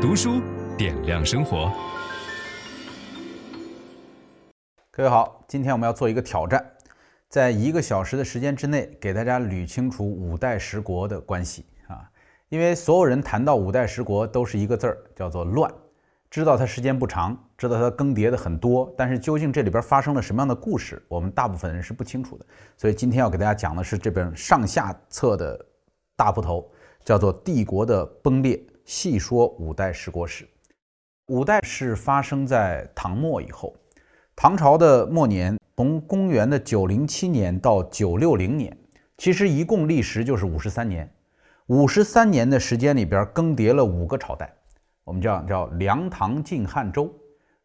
读书点亮生活。各位好，今天我们要做一个挑战，在一个小时的时间之内，给大家捋清楚五代十国的关系啊。因为所有人谈到五代十国都是一个字儿，叫做乱。知道它时间不长，知道它更迭的很多，但是究竟这里边发生了什么样的故事，我们大部分人是不清楚的。所以今天要给大家讲的是这本上下册的大部头，叫做《帝国的崩裂：细说五代十国史》。五代是发生在唐末以后，唐朝的末年，从公元的九零七年到九六零年，其实一共历时就是五十三年。五十三年的时间里边更迭了五个朝代。我们叫叫梁唐晋汉周，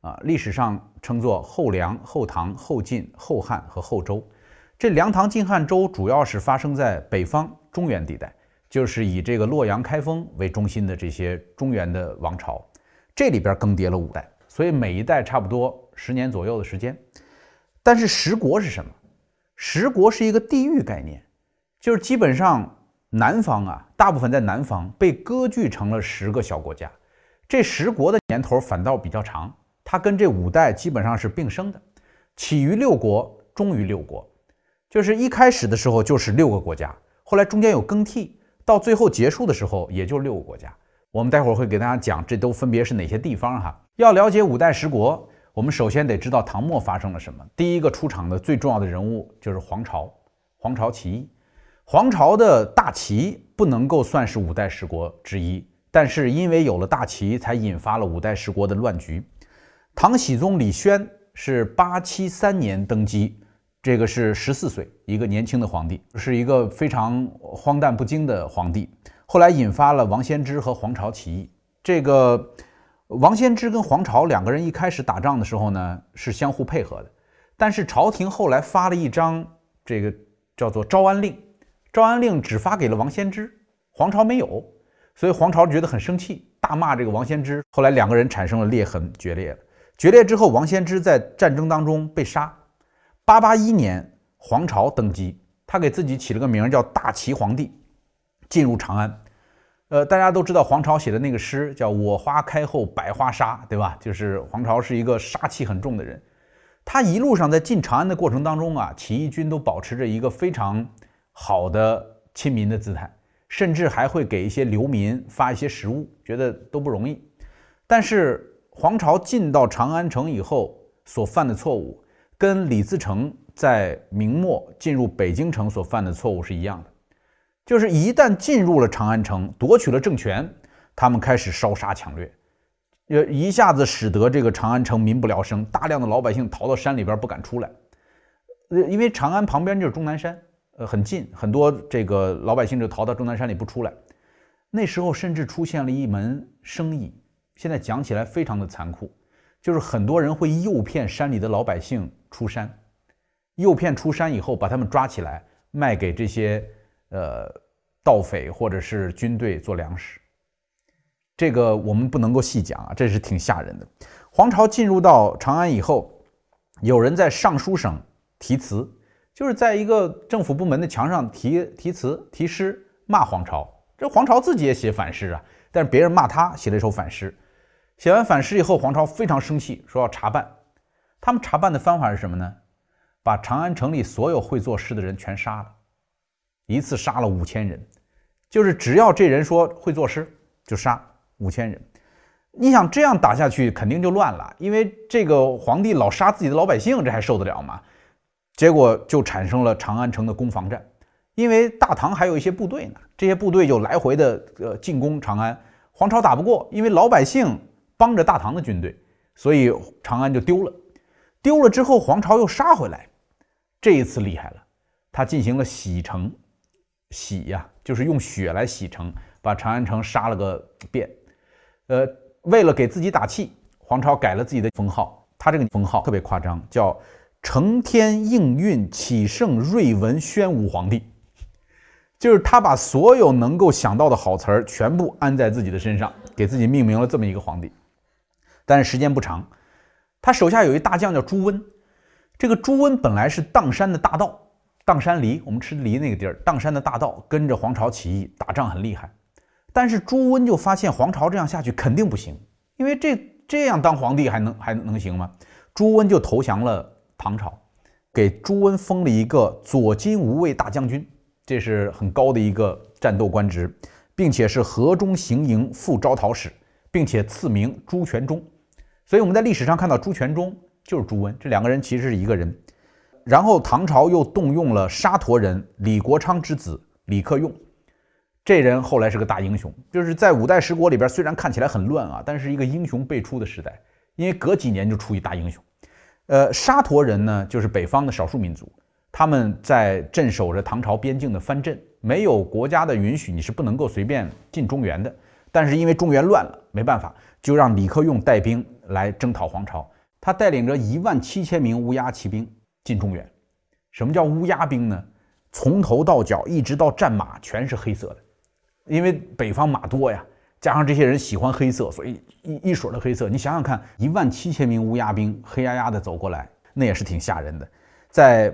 啊，历史上称作后梁、后唐、后晋、后汉和后周。这梁唐晋汉周主要是发生在北方中原地带，就是以这个洛阳、开封为中心的这些中原的王朝。这里边更迭了五代，所以每一代差不多十年左右的时间。但是十国是什么？十国是一个地域概念，就是基本上南方啊，大部分在南方被割据成了十个小国家。这十国的年头反倒比较长，它跟这五代基本上是并生的，起于六国，终于六国，就是一开始的时候就是六个国家，后来中间有更替，到最后结束的时候也就六个国家。我们待会儿会给大家讲这都分别是哪些地方哈。要了解五代十国，我们首先得知道唐末发生了什么。第一个出场的最重要的人物就是黄巢，黄巢起义，黄巢的大旗不能够算是五代十国之一。但是因为有了大旗，才引发了五代十国的乱局。唐僖宗李宣是八七三年登基，这个是十四岁，一个年轻的皇帝，是一个非常荒诞不经的皇帝。后来引发了王仙芝和黄巢起义。这个王仙芝跟黄巢两个人一开始打仗的时候呢，是相互配合的。但是朝廷后来发了一张这个叫做招安令，招安令只发给了王仙芝，黄巢没有。所以黄巢觉得很生气，大骂这个王仙芝。后来两个人产生了裂痕，决裂了。决裂之后，王仙芝在战争当中被杀。八八一年，黄巢登基，他给自己起了个名叫大齐皇帝，进入长安。呃，大家都知道黄巢写的那个诗叫“我花开后百花杀”，对吧？就是黄巢是一个杀气很重的人。他一路上在进长安的过程当中啊，起义军都保持着一个非常好的亲民的姿态。甚至还会给一些流民发一些食物，觉得都不容易。但是黄巢进到长安城以后所犯的错误，跟李自成在明末进入北京城所犯的错误是一样的，就是一旦进入了长安城，夺取了政权，他们开始烧杀抢掠，呃，一下子使得这个长安城民不聊生，大量的老百姓逃到山里边不敢出来，呃，因为长安旁边就是终南山。呃，很近，很多这个老百姓就逃到终南山里不出来。那时候甚至出现了一门生意，现在讲起来非常的残酷，就是很多人会诱骗山里的老百姓出山，诱骗出山以后把他们抓起来卖给这些呃盗匪或者是军队做粮食。这个我们不能够细讲啊，这是挺吓人的。黄巢进入到长安以后，有人在尚书省题词。就是在一个政府部门的墙上题题词题诗骂黄巢，这黄巢自己也写反诗啊，但是别人骂他写了一首反诗。写完反诗以后，黄巢非常生气，说要查办。他们查办的方法是什么呢？把长安城里所有会作诗的人全杀了，一次杀了五千人，就是只要这人说会作诗，就杀五千人。你想这样打下去，肯定就乱了，因为这个皇帝老杀自己的老百姓，这还受得了吗？结果就产生了长安城的攻防战，因为大唐还有一些部队呢，这些部队就来回的呃进攻长安，黄巢打不过，因为老百姓帮着大唐的军队，所以长安就丢了。丢了之后，黄巢又杀回来，这一次厉害了，他进行了洗城，洗呀，就是用血来洗城，把长安城杀了个遍。呃，为了给自己打气，黄巢改了自己的封号，他这个封号特别夸张，叫。承天应运启圣睿文宣武皇帝，就是他把所有能够想到的好词儿全部安在自己的身上，给自己命名了这么一个皇帝。但是时间不长，他手下有一大将叫朱温，这个朱温本来是砀山的大盗，砀山梨，我们吃梨那个地儿，砀山的大盗跟着黄巢起义打仗很厉害，但是朱温就发现黄巢这样下去肯定不行，因为这这样当皇帝还能还能行吗？朱温就投降了唐朝，给朱温封了一个左金吾卫大将军，这是很高的一个战斗官职，并且是河中行营副招讨使，并且赐名朱全忠。所以我们在历史上看到朱全忠就是朱温，这两个人其实是一个人。然后唐朝又动用了沙陀人李国昌之子李克用，这人后来是个大英雄，就是在五代十国里边，虽然看起来很乱啊，但是一个英雄辈出的时代，因为隔几年就出一大英雄。呃，沙陀人呢，就是北方的少数民族，他们在镇守着唐朝边境的藩镇，没有国家的允许，你是不能够随便进中原的。但是因为中原乱了，没办法，就让李克用带兵来征讨黄巢。他带领着一万七千名乌鸦骑兵进中原。什么叫乌鸦兵呢？从头到脚一直到战马全是黑色的，因为北方马多呀，加上这些人喜欢黑色，所以一一水的黑色。你想想看，一万七千名乌鸦兵黑压压的走过来，那也是挺吓人的。在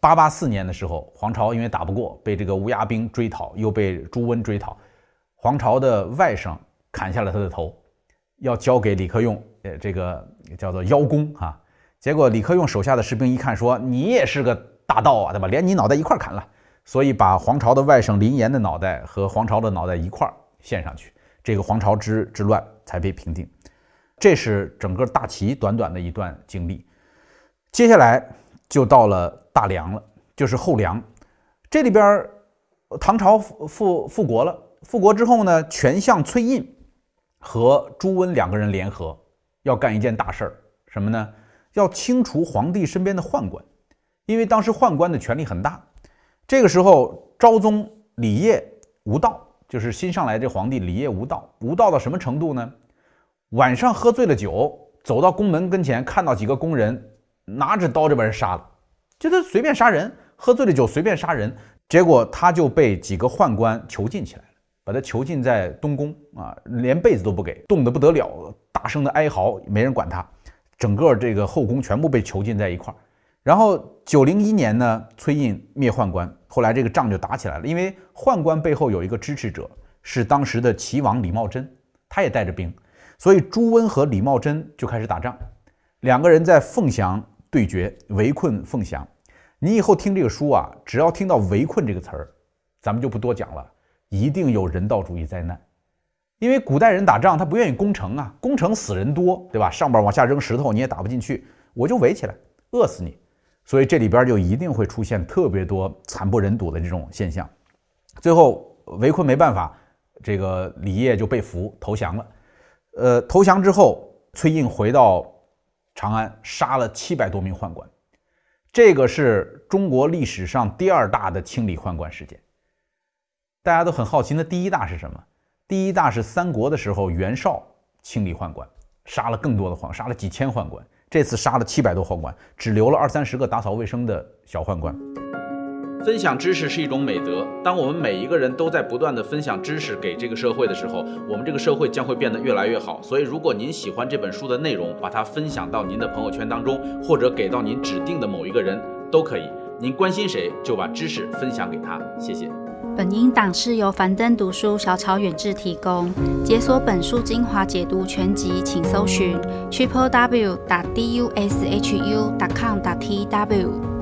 八八四年的时候，黄巢因为打不过，被这个乌鸦兵追讨，又被朱温追讨。黄巢的外甥砍下了他的头，要交给李克用，这个叫做邀功啊。结果李克用手下的士兵一看，说你也是个大盗啊，对吧？连你脑袋一块砍了，所以把黄巢的外甥林岩的脑袋和黄巢的脑袋一块献上去，这个黄巢之之乱才被平定。这是整个大齐短短的一段经历。接下来就到了大梁了，就是后梁。这里边唐朝复复复国了。复国之后呢，权相崔胤和朱温两个人联合，要干一件大事儿，什么呢？要清除皇帝身边的宦官，因为当时宦官的权力很大。这个时候，昭宗李业无道，就是新上来这皇帝李业无道，无道到什么程度呢？晚上喝醉了酒，走到宫门跟前，看到几个宫人拿着刀就把人杀了，就他随便杀人，喝醉了酒随便杀人，结果他就被几个宦官囚禁起来了。把他囚禁在东宫啊，连被子都不给，冻得不得了，大声的哀嚎，没人管他，整个这个后宫全部被囚禁在一块儿。然后九零一年呢，崔胤灭宦官，后来这个仗就打起来了，因为宦官背后有一个支持者，是当时的齐王李茂贞，他也带着兵，所以朱温和李茂贞就开始打仗，两个人在凤翔对决，围困凤翔。你以后听这个书啊，只要听到“围困”这个词儿，咱们就不多讲了。一定有人道主义灾难，因为古代人打仗他不愿意攻城啊，攻城死人多，对吧？上边往下扔石头你也打不进去，我就围起来，饿死你。所以这里边就一定会出现特别多惨不忍睹的这种现象。最后围困没办法，这个李曄就被俘投降了。呃，投降之后，崔胤回到长安，杀了七百多名宦官，这个是中国历史上第二大的清理宦官事件。大家都很好奇，那第一大是什么？第一大是三国的时候，袁绍清理宦官，杀了更多的宦，杀了几千宦官。这次杀了七百多宦官，只留了二三十个打扫卫生的小宦官。分享知识是一种美德。当我们每一个人都在不断地分享知识给这个社会的时候，我们这个社会将会变得越来越好。所以，如果您喜欢这本书的内容，把它分享到您的朋友圈当中，或者给到您指定的某一个人都可以。您关心谁，就把知识分享给他。谢谢。本音档是由樊登读书小草远志提供。解锁本书精华解读全集，请搜寻 triple w 打 d u s h u 打 com 打 t w。